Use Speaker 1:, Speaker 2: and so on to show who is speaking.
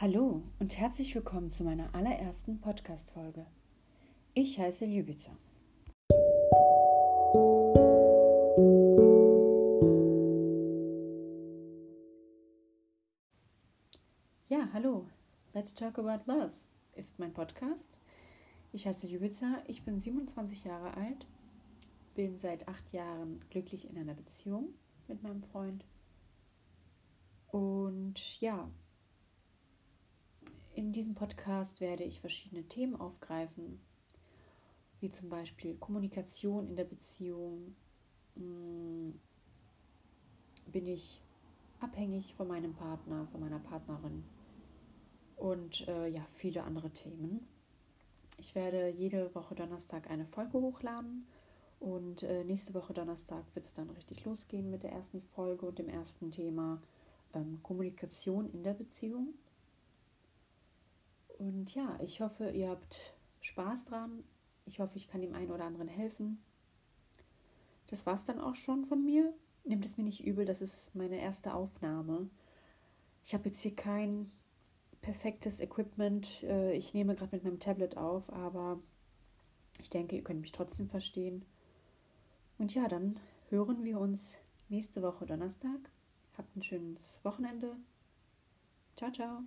Speaker 1: Hallo und herzlich willkommen zu meiner allerersten Podcast-Folge. Ich heiße Ljubica. Ja, hallo. Let's Talk About Love ist mein Podcast. Ich heiße Ljubica, ich bin 27 Jahre alt, bin seit acht Jahren glücklich in einer Beziehung mit meinem Freund. Und ja, in diesem Podcast werde ich verschiedene Themen aufgreifen, wie zum Beispiel Kommunikation in der Beziehung. Hm, bin ich abhängig von meinem Partner, von meiner Partnerin und äh, ja, viele andere Themen. Ich werde jede Woche Donnerstag eine Folge hochladen und äh, nächste Woche Donnerstag wird es dann richtig losgehen mit der ersten Folge und dem ersten Thema ähm, Kommunikation in der Beziehung. Und ja, ich hoffe, ihr habt Spaß dran. Ich hoffe, ich kann dem einen oder anderen helfen. Das war es dann auch schon von mir. Nehmt es mir nicht übel, das ist meine erste Aufnahme. Ich habe jetzt hier kein perfektes Equipment. Äh, ich nehme gerade mit meinem Tablet auf, aber ich denke, ihr könnt mich trotzdem verstehen. Und ja, dann hören wir uns nächste Woche Donnerstag. Habt ein schönes Wochenende. Ciao, ciao.